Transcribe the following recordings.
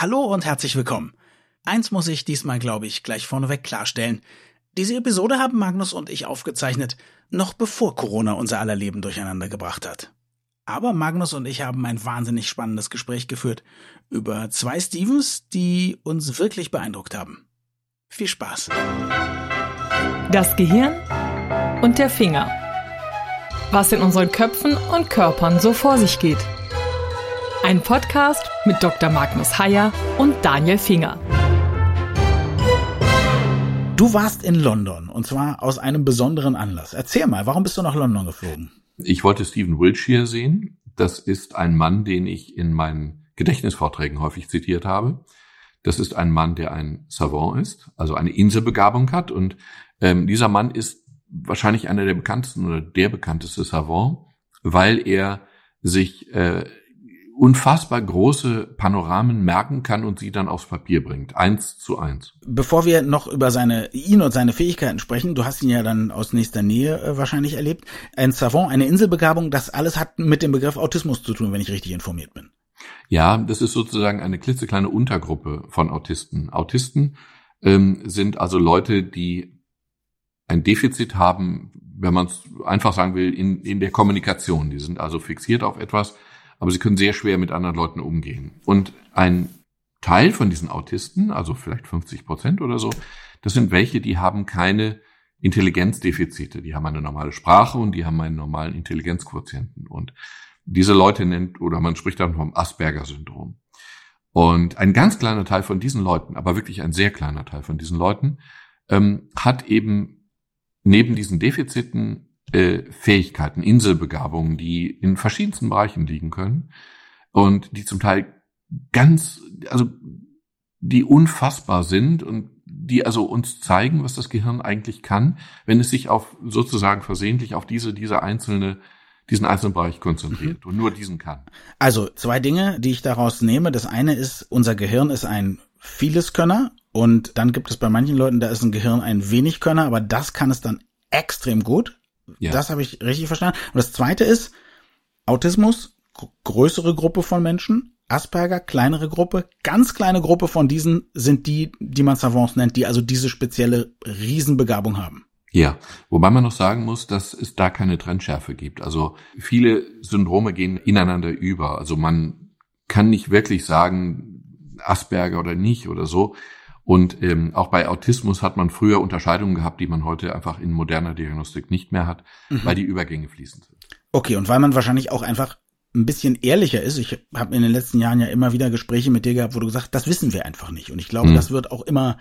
Hallo und herzlich willkommen. Eins muss ich diesmal, glaube ich, gleich vorneweg klarstellen. Diese Episode haben Magnus und ich aufgezeichnet, noch bevor Corona unser aller Leben durcheinander gebracht hat. Aber Magnus und ich haben ein wahnsinnig spannendes Gespräch geführt über zwei Stevens, die uns wirklich beeindruckt haben. Viel Spaß. Das Gehirn und der Finger. Was in unseren Köpfen und Körpern so vor sich geht. Ein Podcast mit Dr. Magnus Heyer und Daniel Finger. Du warst in London und zwar aus einem besonderen Anlass. Erzähl mal, warum bist du nach London geflogen? Ich wollte Stephen Wiltshire sehen. Das ist ein Mann, den ich in meinen Gedächtnisvorträgen häufig zitiert habe. Das ist ein Mann, der ein Savant ist, also eine Inselbegabung hat. Und ähm, dieser Mann ist wahrscheinlich einer der bekanntesten oder der bekannteste Savant, weil er sich äh, unfassbar große Panoramen merken kann und sie dann aufs Papier bringt. Eins zu eins. Bevor wir noch über seine, ihn und seine Fähigkeiten sprechen, du hast ihn ja dann aus nächster Nähe äh, wahrscheinlich erlebt. Ein Savant, eine Inselbegabung, das alles hat mit dem Begriff Autismus zu tun, wenn ich richtig informiert bin. Ja, das ist sozusagen eine klitzekleine Untergruppe von Autisten. Autisten ähm, sind also Leute, die ein Defizit haben, wenn man es einfach sagen will, in, in der Kommunikation. Die sind also fixiert auf etwas, aber sie können sehr schwer mit anderen Leuten umgehen. Und ein Teil von diesen Autisten, also vielleicht 50 Prozent oder so, das sind welche, die haben keine Intelligenzdefizite. Die haben eine normale Sprache und die haben einen normalen Intelligenzquotienten. Und diese Leute nennt, oder man spricht dann vom Asperger-Syndrom. Und ein ganz kleiner Teil von diesen Leuten, aber wirklich ein sehr kleiner Teil von diesen Leuten, ähm, hat eben neben diesen Defiziten äh, Fähigkeiten, Inselbegabungen, die in verschiedensten Bereichen liegen können und die zum Teil ganz, also die unfassbar sind und die also uns zeigen, was das Gehirn eigentlich kann, wenn es sich auf sozusagen versehentlich auf diese, diese einzelne diesen einzelnen Bereich konzentriert mhm. und nur diesen kann. Also zwei Dinge, die ich daraus nehme. Das eine ist, unser Gehirn ist ein Vieleskönner und dann gibt es bei manchen Leuten, da ist ein Gehirn ein Wenigkönner, aber das kann es dann extrem gut. Ja. Das habe ich richtig verstanden. Und das zweite ist Autismus, größere Gruppe von Menschen, Asperger, kleinere Gruppe, ganz kleine Gruppe von diesen sind die, die man Savants nennt, die also diese spezielle Riesenbegabung haben. Ja, wobei man noch sagen muss, dass es da keine Trennschärfe gibt. Also viele Syndrome gehen ineinander über. Also man kann nicht wirklich sagen, Asperger oder nicht oder so. Und ähm, auch bei Autismus hat man früher Unterscheidungen gehabt, die man heute einfach in moderner Diagnostik nicht mehr hat, mhm. weil die Übergänge fließend sind. Okay, und weil man wahrscheinlich auch einfach ein bisschen ehrlicher ist. Ich habe in den letzten Jahren ja immer wieder Gespräche mit dir gehabt, wo du gesagt, das wissen wir einfach nicht. Und ich glaube, mhm. das wird auch immer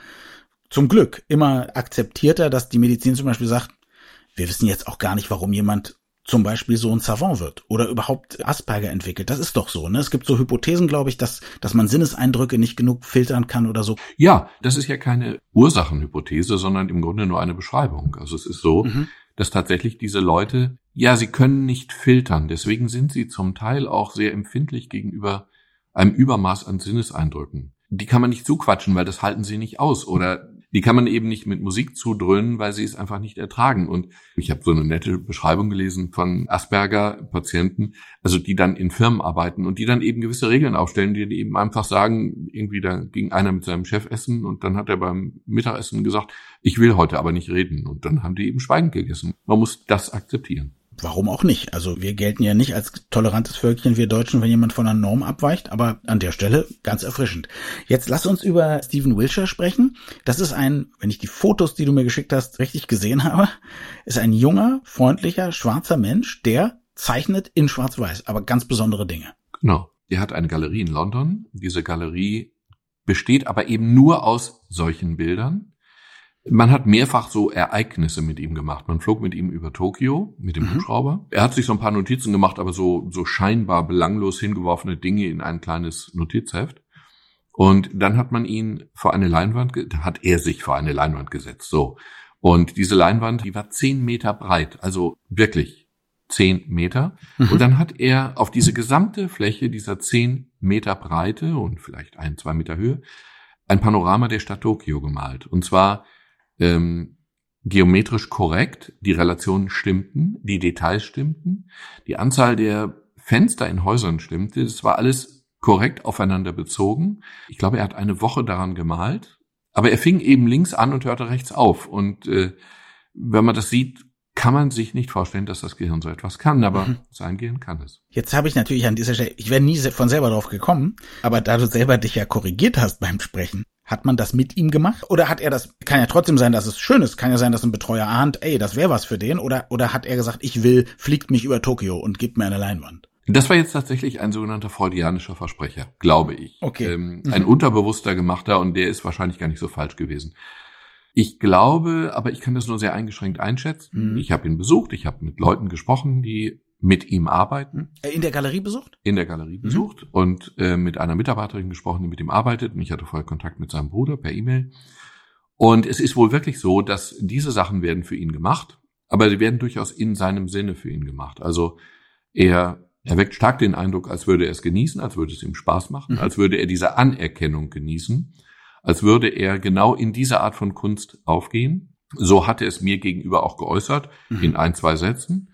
zum Glück immer akzeptierter, dass die Medizin zum Beispiel sagt, wir wissen jetzt auch gar nicht, warum jemand zum Beispiel so ein Savant wird oder überhaupt Asperger entwickelt. Das ist doch so, ne? Es gibt so Hypothesen, glaube ich, dass, dass man Sinneseindrücke nicht genug filtern kann oder so. Ja, das ist ja keine Ursachenhypothese, sondern im Grunde nur eine Beschreibung. Also es ist so, mhm. dass tatsächlich diese Leute, ja, sie können nicht filtern. Deswegen sind sie zum Teil auch sehr empfindlich gegenüber einem Übermaß an Sinneseindrücken. Die kann man nicht zuquatschen, weil das halten sie nicht aus. Oder die kann man eben nicht mit Musik zudröhnen, weil sie es einfach nicht ertragen. Und ich habe so eine nette Beschreibung gelesen von Asperger-Patienten, also die dann in Firmen arbeiten und die dann eben gewisse Regeln aufstellen, die eben einfach sagen, irgendwie da ging einer mit seinem Chef essen und dann hat er beim Mittagessen gesagt, ich will heute aber nicht reden. Und dann haben die eben schweigend gegessen. Man muss das akzeptieren warum auch nicht? Also wir gelten ja nicht als tolerantes Völkchen, wir Deutschen, wenn jemand von einer Norm abweicht, aber an der Stelle ganz erfrischend. Jetzt lass uns über Stephen Wilshire sprechen. Das ist ein, wenn ich die Fotos, die du mir geschickt hast, richtig gesehen habe, ist ein junger, freundlicher, schwarzer Mensch, der zeichnet in Schwarz-Weiß, aber ganz besondere Dinge. Genau. Der hat eine Galerie in London. Diese Galerie besteht aber eben nur aus solchen Bildern. Man hat mehrfach so Ereignisse mit ihm gemacht. Man flog mit ihm über Tokio mit dem mhm. Hubschrauber. Er hat sich so ein paar Notizen gemacht, aber so, so scheinbar belanglos hingeworfene Dinge in ein kleines Notizheft. Und dann hat man ihn vor eine Leinwand, hat er sich vor eine Leinwand gesetzt, so. Und diese Leinwand, die war zehn Meter breit, also wirklich zehn Meter. Mhm. Und dann hat er auf diese gesamte Fläche dieser zehn Meter Breite und vielleicht ein, zwei Meter Höhe ein Panorama der Stadt Tokio gemalt. Und zwar ähm, geometrisch korrekt, die Relationen stimmten, die Details stimmten, die Anzahl der Fenster in Häusern stimmte, das war alles korrekt aufeinander bezogen. Ich glaube, er hat eine Woche daran gemalt, aber er fing eben links an und hörte rechts auf. Und äh, wenn man das sieht, kann man sich nicht vorstellen, dass das Gehirn so etwas kann, aber mhm. sein Gehirn kann es. Jetzt habe ich natürlich an dieser Stelle, ich wäre nie von selber drauf gekommen, aber da du selber dich ja korrigiert hast beim Sprechen, hat man das mit ihm gemacht? Oder hat er das, kann ja trotzdem sein, dass es schön ist, kann ja sein, dass ein Betreuer ahnt, ey, das wäre was für den, oder, oder hat er gesagt, ich will, fliegt mich über Tokio und gibt mir eine Leinwand? Das war jetzt tatsächlich ein sogenannter freudianischer Versprecher, glaube ich. Okay. Ähm, ein mhm. unterbewusster gemachter und der ist wahrscheinlich gar nicht so falsch gewesen. Ich glaube, aber ich kann das nur sehr eingeschränkt einschätzen. Mhm. Ich habe ihn besucht, ich habe mit Leuten gesprochen, die mit ihm arbeiten. Äh, in der Galerie besucht? In der Galerie mhm. besucht und äh, mit einer Mitarbeiterin gesprochen, die mit ihm arbeitet. Und ich hatte vorher Kontakt mit seinem Bruder per E-Mail. Und es ist wohl wirklich so, dass diese Sachen werden für ihn gemacht, aber sie werden durchaus in seinem Sinne für ihn gemacht. Also er er weckt stark den Eindruck, als würde er es genießen, als würde es ihm Spaß machen, mhm. als würde er diese Anerkennung genießen als würde er genau in diese Art von Kunst aufgehen. So hatte es mir gegenüber auch geäußert, mhm. in ein, zwei Sätzen.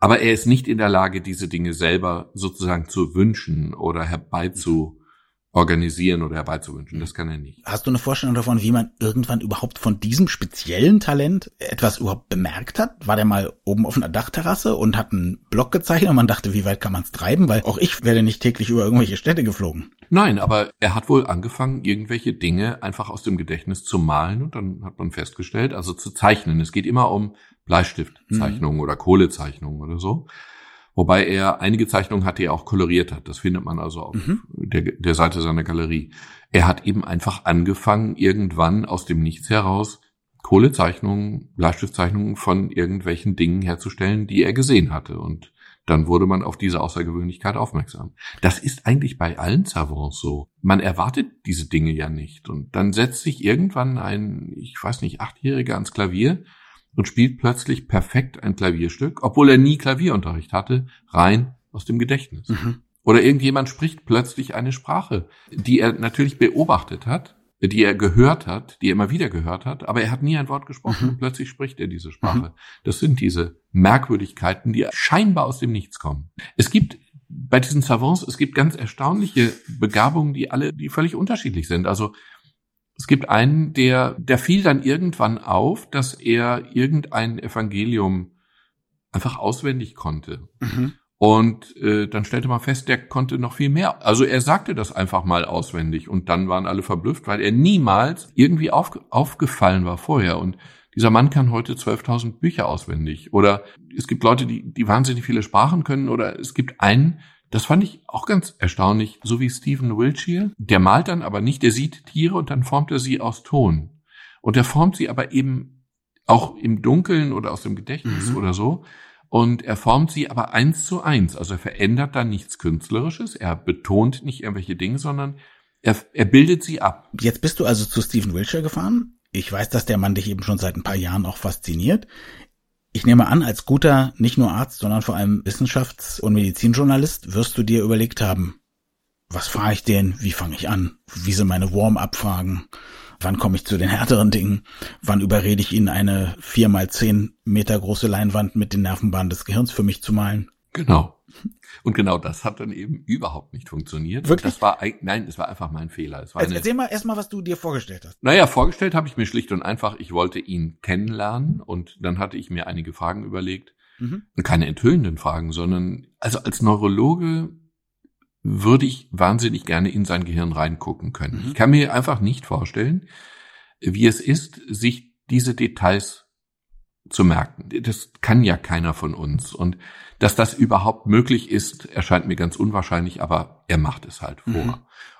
Aber er ist nicht in der Lage, diese Dinge selber sozusagen zu wünschen oder herbeizu organisieren oder herbeizuwünschen. Das kann er nicht. Hast du eine Vorstellung davon, wie man irgendwann überhaupt von diesem speziellen Talent etwas überhaupt bemerkt hat? War der mal oben auf einer Dachterrasse und hat einen Block gezeichnet und man dachte, wie weit kann man es treiben? Weil auch ich werde nicht täglich über irgendwelche Städte geflogen. Nein, aber er hat wohl angefangen, irgendwelche Dinge einfach aus dem Gedächtnis zu malen und dann hat man festgestellt, also zu zeichnen. Es geht immer um Bleistiftzeichnungen mhm. oder Kohlezeichnungen oder so. Wobei er einige Zeichnungen hat, die er auch koloriert hat. Das findet man also auf mhm. der, der Seite seiner Galerie. Er hat eben einfach angefangen, irgendwann aus dem Nichts heraus Kohlezeichnungen, Bleistiftzeichnungen von irgendwelchen Dingen herzustellen, die er gesehen hatte. Und dann wurde man auf diese Außergewöhnlichkeit aufmerksam. Das ist eigentlich bei allen Savants so. Man erwartet diese Dinge ja nicht. Und dann setzt sich irgendwann ein, ich weiß nicht, Achtjähriger ans Klavier und spielt plötzlich perfekt ein Klavierstück, obwohl er nie Klavierunterricht hatte, rein aus dem Gedächtnis. Mhm. Oder irgendjemand spricht plötzlich eine Sprache, die er natürlich beobachtet hat, die er gehört hat, die er immer wieder gehört hat, aber er hat nie ein Wort gesprochen mhm. und plötzlich spricht er diese Sprache. Mhm. Das sind diese Merkwürdigkeiten, die scheinbar aus dem Nichts kommen. Es gibt bei diesen Savants, es gibt ganz erstaunliche Begabungen, die alle, die völlig unterschiedlich sind. Also es gibt einen, der, der fiel dann irgendwann auf, dass er irgendein Evangelium einfach auswendig konnte. Mhm. Und äh, dann stellte man fest, der konnte noch viel mehr. Also er sagte das einfach mal auswendig und dann waren alle verblüfft, weil er niemals irgendwie auf, aufgefallen war vorher. Und dieser Mann kann heute 12.000 Bücher auswendig. Oder es gibt Leute, die, die wahnsinnig viele Sprachen können. Oder es gibt einen, das fand ich auch ganz erstaunlich, so wie Stephen Wiltshire. Der malt dann aber nicht, der sieht Tiere und dann formt er sie aus Ton. Und er formt sie aber eben auch im Dunkeln oder aus dem Gedächtnis mhm. oder so. Und er formt sie aber eins zu eins. Also er verändert da nichts Künstlerisches, er betont nicht irgendwelche Dinge, sondern er, er bildet sie ab. Jetzt bist du also zu Stephen Wiltshire gefahren. Ich weiß, dass der Mann dich eben schon seit ein paar Jahren auch fasziniert. Ich nehme an, als guter, nicht nur Arzt, sondern vor allem Wissenschafts- und Medizinjournalist wirst du dir überlegt haben, was frage ich den, wie fange ich an, wie sind meine Warm-up-Fragen, wann komme ich zu den härteren Dingen, wann überrede ich ihn, eine vier mal zehn Meter große Leinwand mit den Nervenbahnen des Gehirns für mich zu malen. Genau. Und genau das hat dann eben überhaupt nicht funktioniert. Wirklich? Das war nein, es war einfach mein Fehler. Es war also, erzähl mal erstmal, was du dir vorgestellt hast. Naja, vorgestellt habe ich mir schlicht und einfach, ich wollte ihn kennenlernen und dann hatte ich mir einige Fragen überlegt. Mhm. Keine enthüllenden Fragen, sondern also als Neurologe würde ich wahnsinnig gerne in sein Gehirn reingucken können. Mhm. Ich kann mir einfach nicht vorstellen, wie es ist, sich diese Details zu merken. Das kann ja keiner von uns. Und dass das überhaupt möglich ist, erscheint mir ganz unwahrscheinlich, aber er macht es halt vor. Mhm.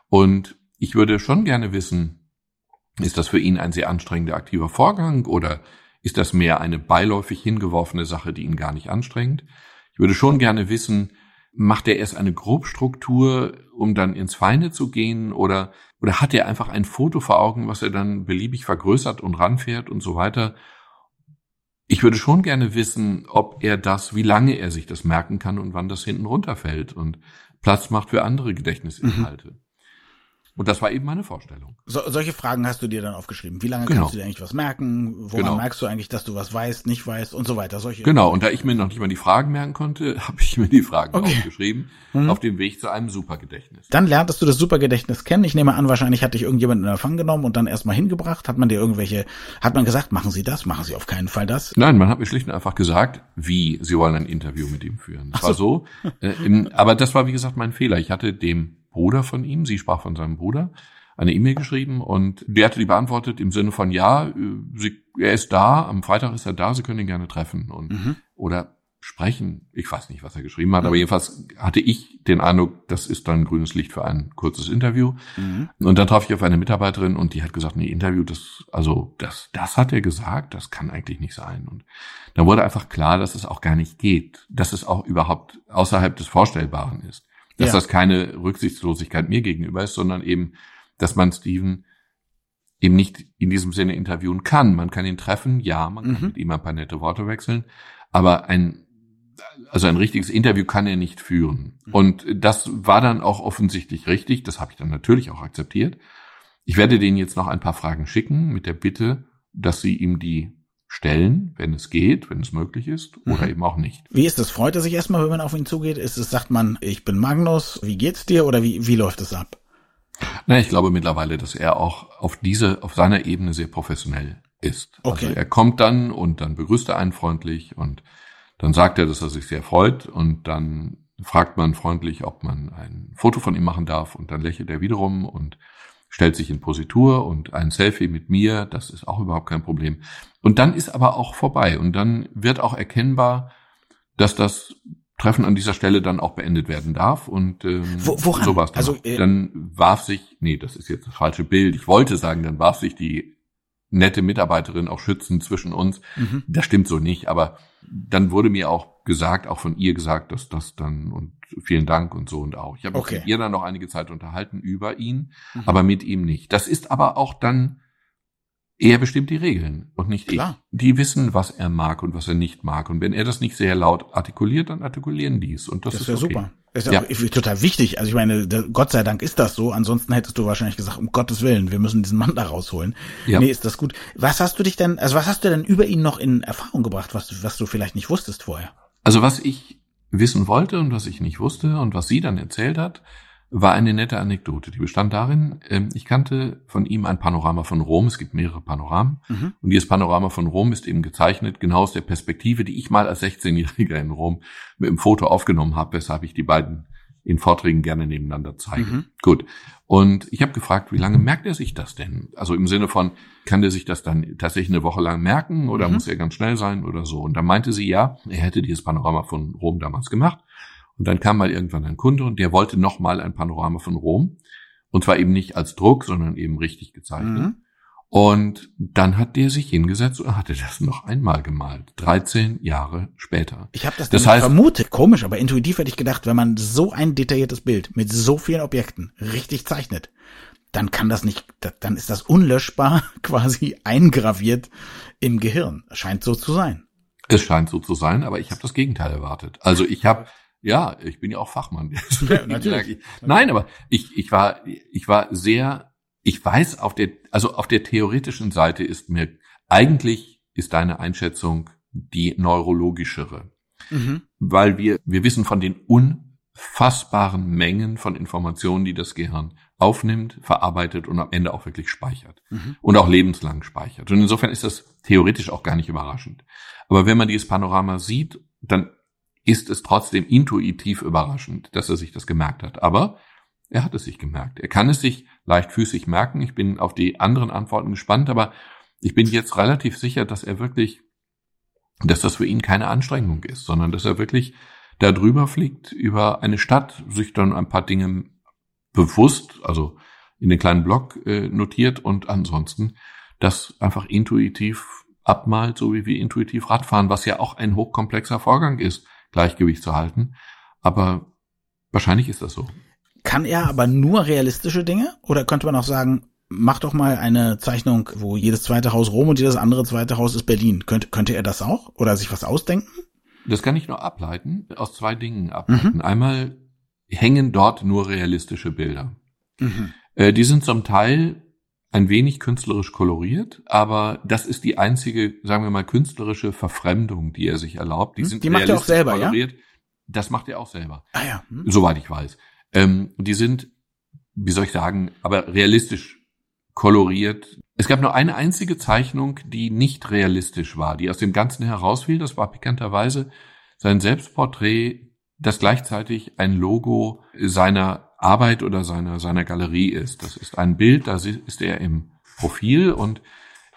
Und ich würde schon gerne wissen, ist das für ihn ein sehr anstrengender aktiver Vorgang oder ist das mehr eine beiläufig hingeworfene Sache, die ihn gar nicht anstrengt? Ich würde schon gerne wissen, macht er erst eine Grobstruktur, um dann ins Feine zu gehen oder, oder hat er einfach ein Foto vor Augen, was er dann beliebig vergrößert und ranfährt und so weiter? Ich würde schon gerne wissen, ob er das, wie lange er sich das merken kann und wann das hinten runterfällt und Platz macht für andere Gedächtnisinhalte. Mhm. Und das war eben meine Vorstellung. So, solche Fragen hast du dir dann aufgeschrieben. Wie lange Genau. kannst du dir eigentlich was merken? Woran Genau. merkst du eigentlich, dass du was weißt, nicht weißt und so weiter? Solche. Genau, und da ich mir noch nicht mal die Fragen merken konnte, habe ich mir die Fragen Okay. aufgeschrieben, Mhm. auf dem Weg zu einem Supergedächtnis. Dann lerntest du das Supergedächtnis kennen. Ich nehme an, wahrscheinlich hat dich irgendjemand in Empfang genommen und dann erstmal hingebracht. Hat man dir irgendwelche, hat man gesagt, machen Sie das, machen Sie auf keinen Fall das. Nein, man hat mir schlicht und einfach gesagt, wie sie wollen ein Interview mit ihm führen. Das war so. Äh, im, aber das war, wie gesagt, mein Fehler. Ich hatte dem Bruder von ihm, sie sprach von seinem Bruder, eine E-Mail geschrieben und der hatte die beantwortet im Sinne von, ja, äh, sie, er ist da, am Freitag ist er da, Sie können ihn gerne treffen und Mhm. oder sprechen. Ich weiß nicht, was er geschrieben hat, aber jedenfalls hatte ich den Eindruck, das ist dann grünes Licht für ein kurzes Interview. Mhm. Und dann traf ich auf eine Mitarbeiterin und die hat gesagt, nee, Interview, das, also, das, das hat er gesagt, das kann eigentlich nicht sein. Und da wurde einfach klar, dass es auch gar nicht geht, dass es auch überhaupt außerhalb des Vorstellbaren ist. Dass Ja. das keine Rücksichtslosigkeit mir gegenüber ist, sondern eben, dass man Steven eben nicht in diesem Sinne interviewen kann. Man kann ihn treffen, ja, man kann Mhm. mit ihm ein paar nette Worte wechseln, aber ein, also ein richtiges Interview kann er nicht führen. Mhm. Und das war dann auch offensichtlich richtig. Das habe ich dann natürlich auch akzeptiert. Ich werde denen jetzt noch ein paar Fragen schicken mit der Bitte, dass sie ihm die stellen, wenn es geht, wenn es möglich ist, oder Mhm. eben auch nicht. Wie ist es? Freut er sich erstmal, wenn man auf ihn zugeht? Ist es, sagt man, ich bin Magnus, wie geht's dir oder wie, wie läuft es ab? Na, ich glaube mittlerweile, dass er auch auf diese, auf seiner Ebene sehr professionell ist. Okay. Also er kommt dann und dann begrüßt er einen freundlich und dann sagt er, dass er sich sehr freut und dann fragt man freundlich, ob man ein Foto von ihm machen darf und dann lächelt er wiederum und stellt sich in Positur und ein Selfie mit mir, das ist auch überhaupt kein Problem. Und dann ist aber auch vorbei und dann wird auch erkennbar, dass das Treffen an dieser Stelle dann auch beendet werden darf und ähm, Wo- woran? war's dann. Also, äh, dann warf sich, nee, das ist jetzt das falsche Bild. Ich wollte sagen, dann warf sich die nette Mitarbeiterin auch schützend zwischen uns. Mhm. Das stimmt so nicht, aber dann wurde mir auch gesagt, auch von ihr gesagt, dass das dann und vielen Dank und so und auch. Ich habe Okay. mich mit ihr dann noch einige Zeit unterhalten über ihn, Mhm. aber mit ihm nicht. Das ist aber auch dann er bestimmt die Regeln und nicht Klar. ich. Die wissen, was er mag und was er nicht mag. Und wenn er das nicht sehr laut artikuliert, dann artikulieren die es. Und das, Das, ist wäre okay. super. Das ist Ja. auch total wichtig. Also ich meine, Gott sei Dank ist das so. Ansonsten hättest du wahrscheinlich gesagt, um Gottes Willen, wir müssen diesen Mann da rausholen. Ja. Nee, ist das gut. Was hast du dich denn, also was hast du denn über ihn noch in Erfahrung gebracht, was was du vielleicht nicht wusstest vorher? Also was ich wissen wollte und was ich nicht wusste und was sie dann erzählt hat, war eine nette Anekdote. Die bestand darin, ähm, ich kannte von ihm ein Panorama von Rom. Es gibt mehrere Panoramen. Mhm. Und dieses Panorama von Rom ist eben gezeichnet, genau aus der Perspektive, die ich mal als 16-Jähriger in Rom mit dem Foto aufgenommen habe, weshalb ich die beiden in Vorträgen gerne nebeneinander zeige. Mhm. Gut. Und ich habe gefragt, wie lange merkt er sich das denn? Also im Sinne von, kann der sich das dann tatsächlich eine Woche lang merken oder Mhm. muss er ganz schnell sein oder so? Und dann meinte sie, ja, er hätte dieses Panorama von Rom damals gemacht. Und dann kam mal irgendwann ein Kunde und der wollte nochmal ein Panorama von Rom. Und zwar eben nicht als Druck, sondern eben richtig gezeichnet. Mhm. Und dann hat der sich hingesetzt und hatte das noch einmal gemalt. 13 Jahre später. Ich habe das, Das heißt- vermutet. Komisch, aber intuitiv hätte ich gedacht, wenn man so ein detailliertes Bild mit so vielen Objekten richtig zeichnet, dann kann das nicht, da- dann ist das unlöschbar quasi eingraviert im Gehirn. Scheint so zu sein. Es scheint so zu sein, aber ich habe das Gegenteil erwartet. Also ich habe, ja, ich bin ja auch Fachmann. Deswegen natürlich. Nein, aber ich, ich war, ich war sehr, ich weiß auf der, also auf der theoretischen Seite ist mir, eigentlich ist deine Einschätzung die neurologischere. Mhm. weil wir, wir wissen von den unfassbaren Mengen von Informationen, die das Gehirn aufnimmt, verarbeitet und am Ende auch wirklich speichert Mhm. und auch lebenslang speichert. Und insofern ist das theoretisch auch gar nicht überraschend. Aber wenn man dieses Panorama sieht, dann ist es trotzdem intuitiv überraschend, dass er sich das gemerkt hat. Aber er hat es sich gemerkt. Er kann es sich leichtfüßig merken. Ich bin auf die anderen Antworten gespannt, aber ich bin jetzt relativ sicher, dass er wirklich dass das für ihn keine Anstrengung ist, sondern dass er wirklich da drüber fliegt über eine Stadt, sich dann ein paar Dinge bewusst, also in den kleinen Blog äh, notiert und ansonsten das einfach intuitiv abmalt, so wie wir intuitiv Radfahren, was ja auch ein hochkomplexer Vorgang ist, Gleichgewicht zu halten. Aber wahrscheinlich ist das so. Kann er aber nur realistische Dinge? Oder könnte man auch sagen, mach doch mal eine Zeichnung, wo jedes zweite Haus Rom und jedes andere zweite Haus ist Berlin. Könnte, könnte er das auch? Oder sich was ausdenken? Das kann ich nur ableiten, aus zwei Dingen ableiten. Einmal hängen dort nur realistische Bilder. Mhm. Äh, die sind zum Teil ein wenig künstlerisch koloriert, aber das ist die einzige, sagen wir mal, künstlerische Verfremdung, die er sich erlaubt. Die hm? sind die macht er auch selber, koloriert. ja? Das macht er auch selber. Ah ja. Hm. Soweit ich weiß. Ähm, die sind, wie soll ich sagen, aber realistisch koloriert. Es gab nur eine einzige Zeichnung, die nicht realistisch war, die aus dem Ganzen herausfiel. Das war pikanterweise sein Selbstporträt, das gleichzeitig ein Logo seiner Arbeit oder seiner, seiner Galerie ist. Das ist ein Bild, da ist er im Profil und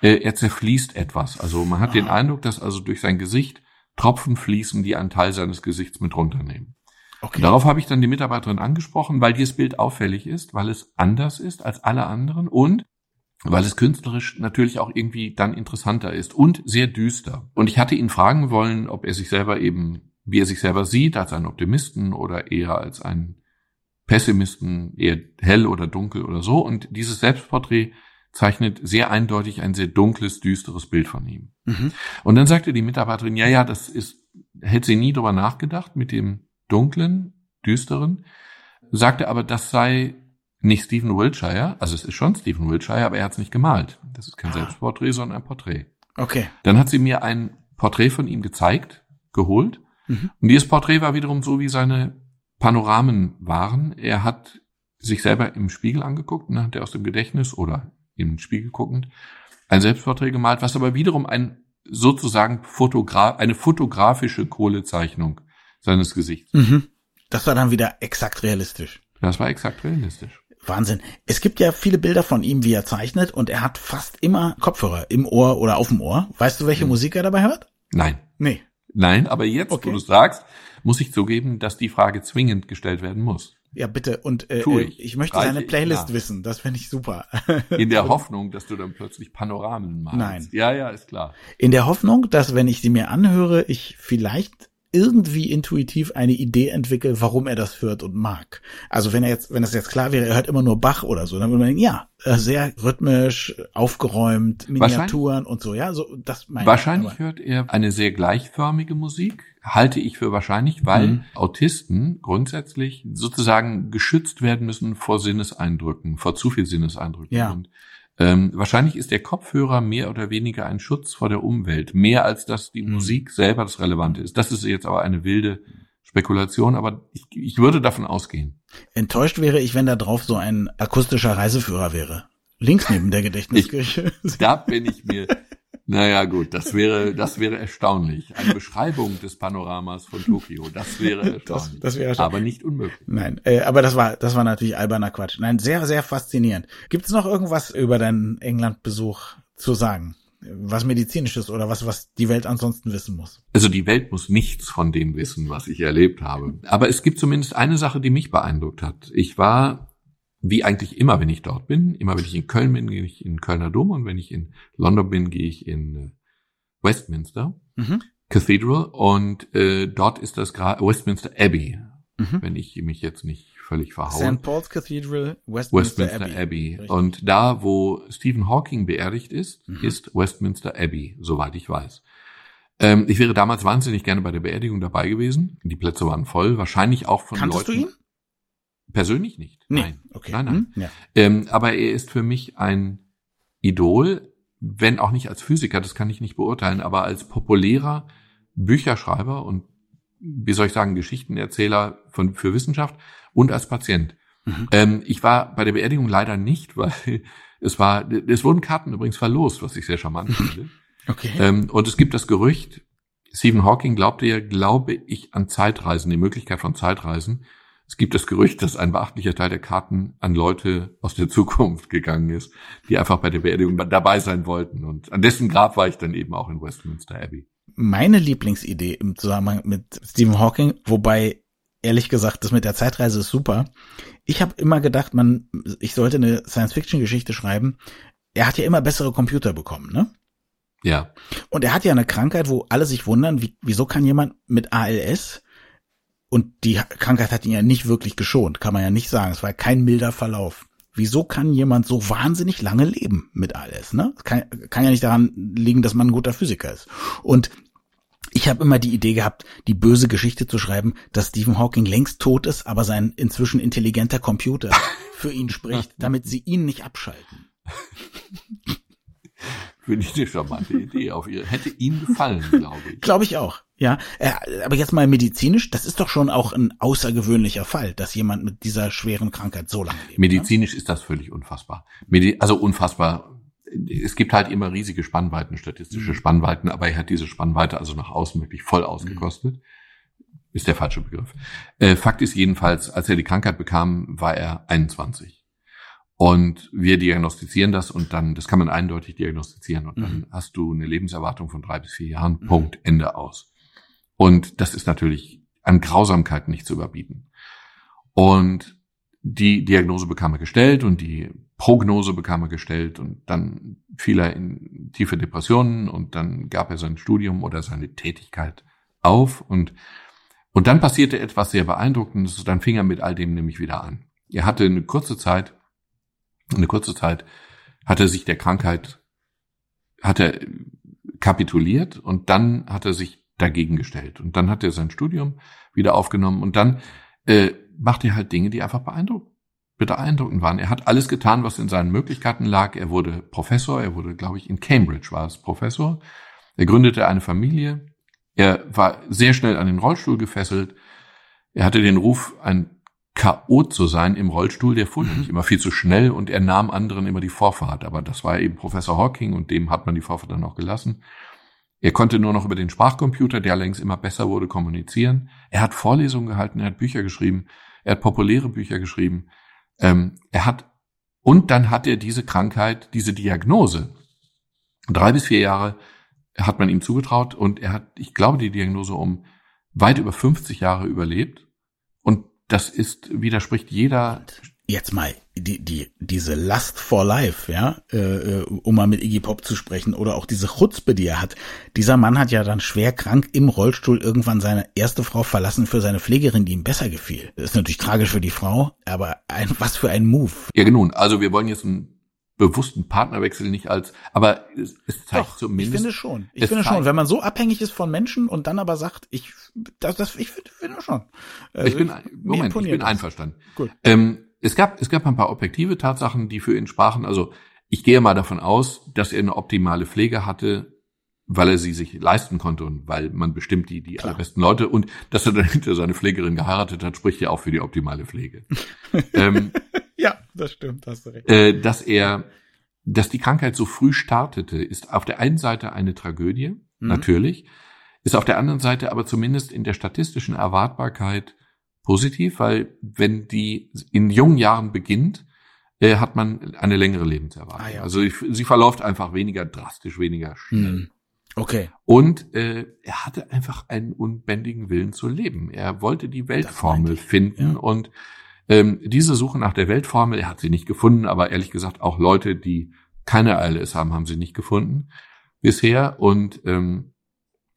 äh, er zerfließt etwas. Also man hat den Eindruck, dass also durch sein Gesicht Tropfen fließen, die einen Teil seines Gesichts mit runternehmen. Okay. Darauf habe ich dann die Mitarbeiterin angesprochen, weil dieses Bild auffällig ist, weil es anders ist als alle anderen und weil es künstlerisch natürlich auch irgendwie dann interessanter ist und sehr düster. Und ich hatte ihn fragen wollen, ob er sich selber eben, wie er sich selber sieht, als einen Optimisten oder eher als einen Pessimisten, eher hell oder dunkel oder so. Und dieses Selbstporträt zeichnet sehr eindeutig ein sehr dunkles, düsteres Bild von ihm. Mhm. Und dann sagte die Mitarbeiterin, ja, ja, das ist, hätte sie nie drüber nachgedacht mit dem dunklen, düsteren, sagte aber, das sei nicht Stephen Wiltshire, also es ist schon Stephen Wiltshire, aber er hat es nicht gemalt. Das ist kein ah. Selbstporträt, sondern ein Porträt. Okay. Dann hat sie mir ein Porträt von ihm gezeigt, geholt. Mhm. Und dieses Porträt war wiederum so, wie seine Panoramen waren. Er hat sich selber im Spiegel angeguckt, ne, hat er aus dem Gedächtnis oder im Spiegel guckend ein Selbstporträt gemalt, was aber wiederum ein sozusagen Fotograf, eine fotografische Kohlezeichnung seines Gesichts. Mhm. Das war dann wieder exakt realistisch. Das war exakt realistisch. Wahnsinn. Es gibt ja viele Bilder von ihm, wie er zeichnet, und er hat fast immer Kopfhörer im Ohr oder auf dem Ohr. Weißt du, welche hm. Musik er dabei hört? Nein. Nee. Nein, aber jetzt, okay. wo du sagst, muss ich zugeben, dass die Frage zwingend gestellt werden muss. Ja, bitte. Und äh, ich. ich. möchte Reiche seine Playlist wissen. Das finde ich super. In der Hoffnung, dass du dann plötzlich Panoramen machst. Nein. Ja, ja, ist klar. In der Hoffnung, dass wenn ich sie mir anhöre, ich vielleicht irgendwie intuitiv eine Idee entwickelt, warum er das hört und mag. Also wenn er jetzt, wenn es jetzt klar wäre, er hört immer nur Bach oder so, dann würde man denken, ja, äh, sehr rhythmisch, aufgeräumt, Miniaturen und so, ja, so das meine Wahrscheinlich ich hört er eine sehr gleichförmige Musik, halte ich für wahrscheinlich, weil mhm. Autisten grundsätzlich sozusagen geschützt werden müssen vor Sinneseindrücken, vor zu viel Sinneseindrücken. Ja. Und ähm, wahrscheinlich ist der Kopfhörer mehr oder weniger ein Schutz vor der Umwelt, mehr als dass die mhm. Musik selber das Relevante ist. Das ist jetzt aber eine wilde Spekulation, aber ich, ich würde davon ausgehen. Enttäuscht wäre ich, wenn da drauf so ein akustischer Reiseführer wäre. Links neben der Gedächtniskirche. da bin ich mir naja, gut, das wäre, das wäre erstaunlich. Eine Beschreibung des Panoramas von Tokio, das wäre erstaunlich. Das, das wäre aber nicht unmöglich. Nein, äh, aber das war, das war natürlich alberner Quatsch. Nein, sehr, sehr faszinierend. Gibt es noch irgendwas über deinen Englandbesuch zu sagen? Was medizinisches oder was, was die Welt ansonsten wissen muss? Also die Welt muss nichts von dem wissen, was ich erlebt habe. Aber es gibt zumindest eine Sache, die mich beeindruckt hat. Ich war wie eigentlich immer, wenn ich dort bin. Immer wenn ich in Köln bin, gehe ich in Kölner Dom und wenn ich in London bin, gehe ich in äh, Westminster mhm. Cathedral und äh, dort ist das gerade Westminster Abbey, mhm. wenn ich mich jetzt nicht völlig verhaue. St. Paul's Cathedral, Westminster, Westminster Abbey. Abbey. Und da, wo Stephen Hawking beerdigt ist, mhm. ist Westminster Abbey, soweit ich weiß. Ähm, ich wäre damals wahnsinnig gerne bei der Beerdigung dabei gewesen. Die Plätze waren voll, wahrscheinlich auch von Kanntest Leuten. Du ihn? Persönlich nicht. Nee. Nein. Okay. Nein, nein. Hm? Ja. Ähm, aber er ist für mich ein Idol, wenn auch nicht als Physiker, das kann ich nicht beurteilen, aber als populärer Bücherschreiber und wie soll ich sagen, Geschichtenerzähler von, für Wissenschaft und als Patient. Mhm. Ähm, ich war bei der Beerdigung leider nicht, weil es war, es wurden Karten übrigens verlost, was ich sehr charmant finde. Okay. Ähm, und es gibt das Gerücht, Stephen Hawking glaubte ja, glaube ich, an Zeitreisen, die Möglichkeit von Zeitreisen. Es gibt das Gerücht, dass ein beachtlicher Teil der Karten an Leute aus der Zukunft gegangen ist, die einfach bei der Beerdigung dabei sein wollten. Und an dessen Grab war ich dann eben auch in Westminster Abbey. Meine Lieblingsidee im Zusammenhang mit Stephen Hawking, wobei ehrlich gesagt, das mit der Zeitreise ist super. Ich habe immer gedacht, man, ich sollte eine Science-Fiction-Geschichte schreiben. Er hat ja immer bessere Computer bekommen, ne? Ja. Und er hat ja eine Krankheit, wo alle sich wundern, wie, wieso kann jemand mit ALS und die Krankheit hat ihn ja nicht wirklich geschont, kann man ja nicht sagen. Es war kein milder Verlauf. Wieso kann jemand so wahnsinnig lange leben mit alles? Ne? Kann, kann ja nicht daran liegen, dass man ein guter Physiker ist. Und Ich habe immer die Idee gehabt, die böse Geschichte zu schreiben, dass Stephen Hawking längst tot ist, aber sein inzwischen intelligenter Computer für ihn spricht, damit sie ihn nicht abschalten. Finde ich eine charmante Idee. Auf ihr hätte ihm gefallen, glaube ich. Glaube ich auch. Ja, äh, aber jetzt mal medizinisch, das ist doch schon auch ein außergewöhnlicher Fall, dass jemand mit dieser schweren Krankheit so lange lebt. Ne? Medizinisch ne? ist das völlig unfassbar. Also unfassbar. Es gibt halt immer riesige Spannweiten, statistische mhm. Spannweiten, aber er hat diese Spannweite also nach außen wirklich voll ausgekostet. Mhm. Ist der falsche Begriff. Äh, Fakt ist jedenfalls, als er die Krankheit bekam, war er 21. Und wir diagnostizieren das und dann, das kann man eindeutig diagnostizieren und dann mhm. hast du eine Lebenserwartung von drei bis vier Jahren. Mhm. Punkt. Ende aus. Und das ist natürlich an Grausamkeit nicht zu überbieten. Und die Diagnose bekam er gestellt und die Prognose bekam er gestellt und dann fiel er in tiefe Depressionen und dann gab er sein Studium oder seine Tätigkeit auf und, und dann passierte etwas sehr beeindruckendes, dann fing er mit all dem nämlich wieder an. Er hatte eine kurze Zeit, eine kurze Zeit hat er sich der Krankheit, hat er kapituliert und dann hat er sich dagegen gestellt. Und dann hat er sein Studium wieder aufgenommen und dann äh, macht er halt Dinge, die einfach beeindruckend, beeindruckend waren. Er hat alles getan, was in seinen Möglichkeiten lag. Er wurde Professor, er wurde, glaube ich, in Cambridge war es Professor. Er gründete eine Familie. Er war sehr schnell an den Rollstuhl gefesselt. Er hatte den Ruf, ein K.O. zu sein im Rollstuhl, der fuhr nämlich immer viel zu schnell und er nahm anderen immer die Vorfahrt. Aber das war eben Professor Hawking und dem hat man die Vorfahrt dann auch gelassen. Er konnte nur noch über den Sprachcomputer, der längst immer besser wurde, kommunizieren. Er hat Vorlesungen gehalten, er hat Bücher geschrieben, er hat populäre Bücher geschrieben. Ähm, er hat und dann hat er diese Krankheit, diese Diagnose. Drei bis vier Jahre hat man ihm zugetraut und er hat, ich glaube, die Diagnose um weit über 50 Jahre überlebt. Das ist, widerspricht jeder jetzt mal die, die, diese Lust for Life, ja, äh, äh, um mal mit Iggy Pop zu sprechen, oder auch diese Chutzpe, die er hat. Dieser Mann hat ja dann schwer krank im Rollstuhl irgendwann seine erste Frau verlassen für seine Pflegerin, die ihm besser gefiel. Das ist natürlich tragisch für die Frau, aber ein, was für ein Move. Ja, genau. Also wir wollen jetzt einen bewussten Partnerwechsel nicht als, aber es, es zeigt Doch, zumindest. Ich finde schon. Ich finde schon, wenn man so abhängig ist von Menschen und dann aber sagt, ich, das, das ich finde, finde schon. Also ich bin, Moment, ich bin einverstanden. Gut. Ähm, es gab, es gab ein paar objektive Tatsachen, die für ihn sprachen. Also ich gehe mal davon aus, dass er eine optimale Pflege hatte, weil er sie sich leisten konnte und weil man bestimmt die, die Klar. allerbesten Leute und dass er dann hinter seine Pflegerin geheiratet hat, spricht ja auch für die optimale Pflege. ähm, ja, das stimmt, hast du recht. Äh, dass er, dass die Krankheit so früh startete, ist auf der einen Seite eine Tragödie, mhm. natürlich, ist auf der anderen Seite aber zumindest in der statistischen Erwartbarkeit positiv, weil wenn die in jungen Jahren beginnt, äh, hat man eine längere Lebenserwartung. Ah, ja. Also sie verläuft einfach weniger drastisch, weniger schnell. Hm. Okay. Und äh, er hatte einfach einen unbändigen Willen zu leben. Er wollte die Weltformel finden ja. und ähm, diese Suche nach der Weltformel, er hat sie nicht gefunden, aber ehrlich gesagt auch Leute, die keine ALS haben, haben sie nicht gefunden bisher. Und ähm,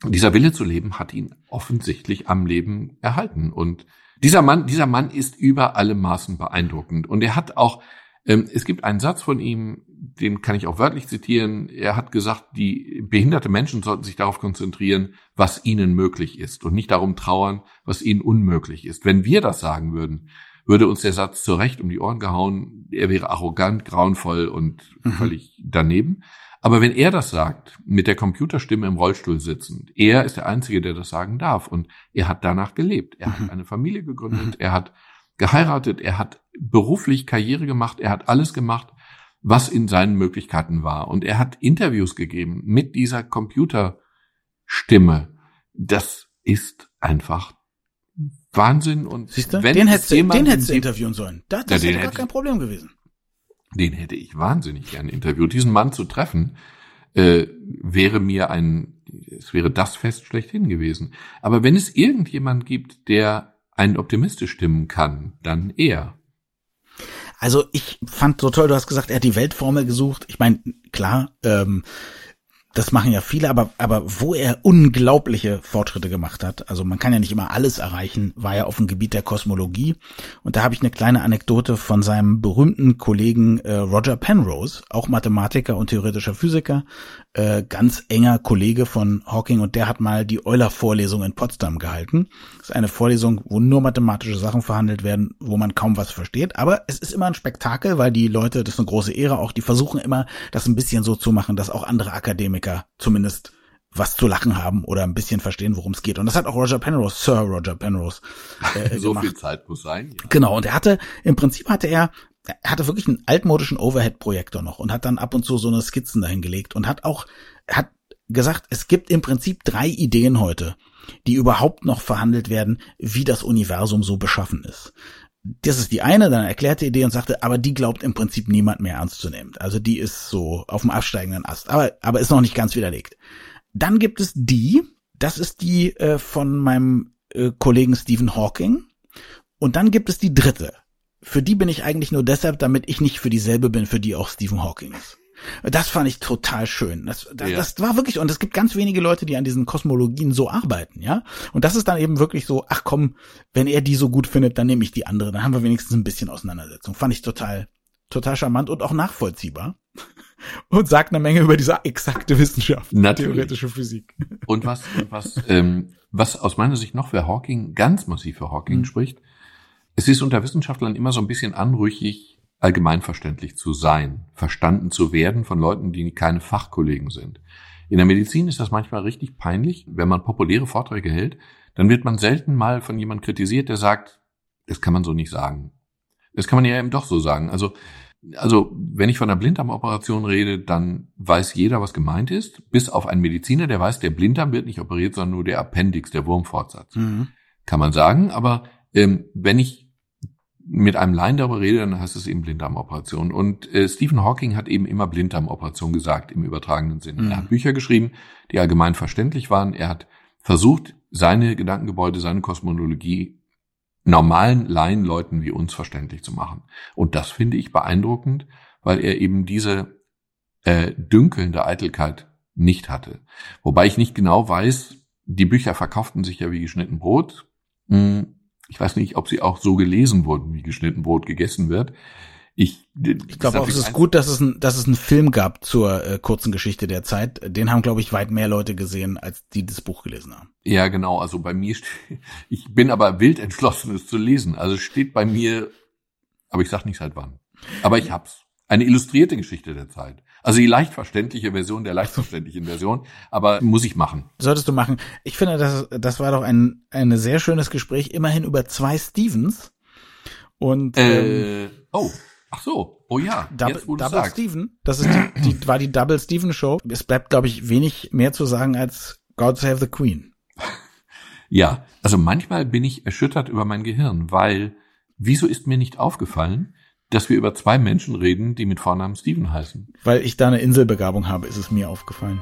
dieser Wille zu leben hat ihn offensichtlich am Leben erhalten. Und dieser Mann, dieser Mann ist über alle Maßen beeindruckend. Und er hat auch, es gibt einen Satz von ihm, den kann ich auch wörtlich zitieren. Er hat gesagt, die behinderte Menschen sollten sich darauf konzentrieren, was ihnen möglich ist und nicht darum trauern, was ihnen unmöglich ist. Wenn wir das sagen würden, würde uns der Satz zurecht um die Ohren gehauen. Er wäre arrogant, grauenvoll und mhm. völlig daneben. Aber wenn er das sagt, mit der Computerstimme im Rollstuhl sitzend, er ist der Einzige, der das sagen darf. Und er hat danach gelebt. Er hat mhm. eine Familie gegründet, mhm. er hat geheiratet, er hat beruflich Karriere gemacht, er hat alles gemacht, was in seinen Möglichkeiten war. Und er hat Interviews gegeben mit dieser Computerstimme. Das ist einfach Wahnsinn. Und Siehst du? wenn den hättest, den hättest du interviewen sollen. Das, das ja, hätte gar kein Problem gewesen den hätte ich wahnsinnig gern interviewt. Diesen Mann zu treffen, äh, wäre mir ein, es wäre das Fest schlechthin gewesen. Aber wenn es irgendjemand gibt, der einen optimistisch stimmen kann, dann er. Also ich fand so toll, du hast gesagt, er hat die Weltformel gesucht. Ich meine, klar, ähm, das machen ja viele, aber, aber wo er unglaubliche Fortschritte gemacht hat, also man kann ja nicht immer alles erreichen, war ja auf dem Gebiet der Kosmologie. Und da habe ich eine kleine Anekdote von seinem berühmten Kollegen äh, Roger Penrose, auch Mathematiker und theoretischer Physiker, äh, ganz enger Kollege von Hawking und der hat mal die Euler-Vorlesung in Potsdam gehalten. Das ist eine Vorlesung, wo nur mathematische Sachen verhandelt werden, wo man kaum was versteht. Aber es ist immer ein Spektakel, weil die Leute, das ist eine große Ehre auch, die versuchen immer, das ein bisschen so zu machen, dass auch andere Akademiker zumindest was zu lachen haben oder ein bisschen verstehen, worum es geht. Und das hat auch Roger Penrose, Sir Roger Penrose. Äh, so gemacht. viel Zeit muss sein. Ja. Genau. Und er hatte, im Prinzip hatte er er hatte wirklich einen altmodischen Overhead-Projektor noch und hat dann ab und zu so eine Skizzen dahin gelegt und hat auch, hat gesagt, es gibt im Prinzip drei Ideen heute, die überhaupt noch verhandelt werden, wie das Universum so beschaffen ist. Das ist die eine, dann erklärte Idee und sagte, aber die glaubt im Prinzip niemand mehr ernst zu nehmen. Also die ist so auf dem absteigenden Ast, aber, aber ist noch nicht ganz widerlegt. Dann gibt es die, das ist die äh, von meinem äh, Kollegen Stephen Hawking. Und dann gibt es die dritte für die bin ich eigentlich nur deshalb, damit ich nicht für dieselbe bin, für die auch Stephen Hawking ist. Das fand ich total schön. Das, das, ja. das war wirklich, und es gibt ganz wenige Leute, die an diesen Kosmologien so arbeiten, ja. Und das ist dann eben wirklich so, ach komm, wenn er die so gut findet, dann nehme ich die andere. Dann haben wir wenigstens ein bisschen Auseinandersetzung. Fand ich total, total charmant und auch nachvollziehbar. Und sagt eine Menge über diese exakte Wissenschaft, Natürlich. theoretische Physik. Und was, was, ähm, was aus meiner Sicht noch für Hawking, ganz massiv für Hawking mhm. spricht, es ist unter Wissenschaftlern immer so ein bisschen anrüchig, allgemeinverständlich zu sein, verstanden zu werden von Leuten, die keine Fachkollegen sind. In der Medizin ist das manchmal richtig peinlich. Wenn man populäre Vorträge hält, dann wird man selten mal von jemandem kritisiert, der sagt, das kann man so nicht sagen. Das kann man ja eben doch so sagen. Also, also, wenn ich von einer Blinddarmoperation rede, dann weiß jeder, was gemeint ist, bis auf einen Mediziner, der weiß, der Blinddarm wird nicht operiert, sondern nur der Appendix, der Wurmfortsatz. Mhm. Kann man sagen, aber ähm, wenn ich mit einem Laien darüber rede, dann heißt es eben Blinddarmoperation. Und äh, Stephen Hawking hat eben immer Blinddarmoperation gesagt im übertragenen Sinne. Mhm. Er hat Bücher geschrieben, die allgemein verständlich waren. Er hat versucht, seine Gedankengebäude, seine Kosmologie normalen Laienleuten wie uns verständlich zu machen. Und das finde ich beeindruckend, weil er eben diese äh, dünkelnde Eitelkeit nicht hatte. Wobei ich nicht genau weiß, die Bücher verkauften sich ja wie geschnitten Brot. Hm ich weiß nicht, ob sie auch so gelesen wurden, wie geschnitten Brot gegessen wird. Ich, ich glaube auch, es ist gut, dass es, ein, dass es einen Film gab zur äh, kurzen Geschichte der Zeit. Den haben, glaube ich, weit mehr Leute gesehen, als die das Buch gelesen haben. Ja, genau. Also bei mir, ich bin aber wild entschlossen, es zu lesen. Also steht bei mir, aber ich sag nicht seit wann. Aber ich hab's. Eine illustrierte Geschichte der Zeit. Also die leicht verständliche Version der leicht verständlichen Version, aber muss ich machen. Solltest du machen. Ich finde, das, das war doch ein, ein sehr schönes Gespräch, immerhin über zwei Stevens. Und äh, ähm, oh, ach so, oh ja, Double, jetzt, Double sagst. Steven. Das ist die, die, war die Double Steven Show. Es bleibt, glaube ich, wenig mehr zu sagen als God Save the Queen. Ja, also manchmal bin ich erschüttert über mein Gehirn, weil wieso ist mir nicht aufgefallen, dass wir über zwei Menschen reden, die mit Vornamen Steven heißen. Weil ich da eine Inselbegabung habe, ist es mir aufgefallen.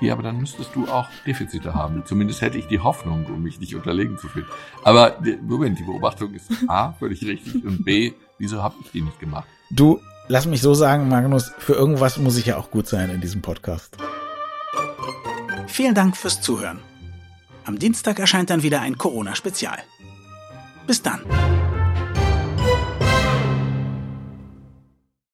Ja, aber dann müsstest du auch Defizite haben. Zumindest hätte ich die Hoffnung, um mich nicht unterlegen zu fühlen. Aber Moment, die Beobachtung ist A, völlig richtig und B, wieso habe ich die nicht gemacht? Du, lass mich so sagen, Magnus, für irgendwas muss ich ja auch gut sein in diesem Podcast. Vielen Dank fürs Zuhören. Am Dienstag erscheint dann wieder ein Corona-Spezial. Bis dann.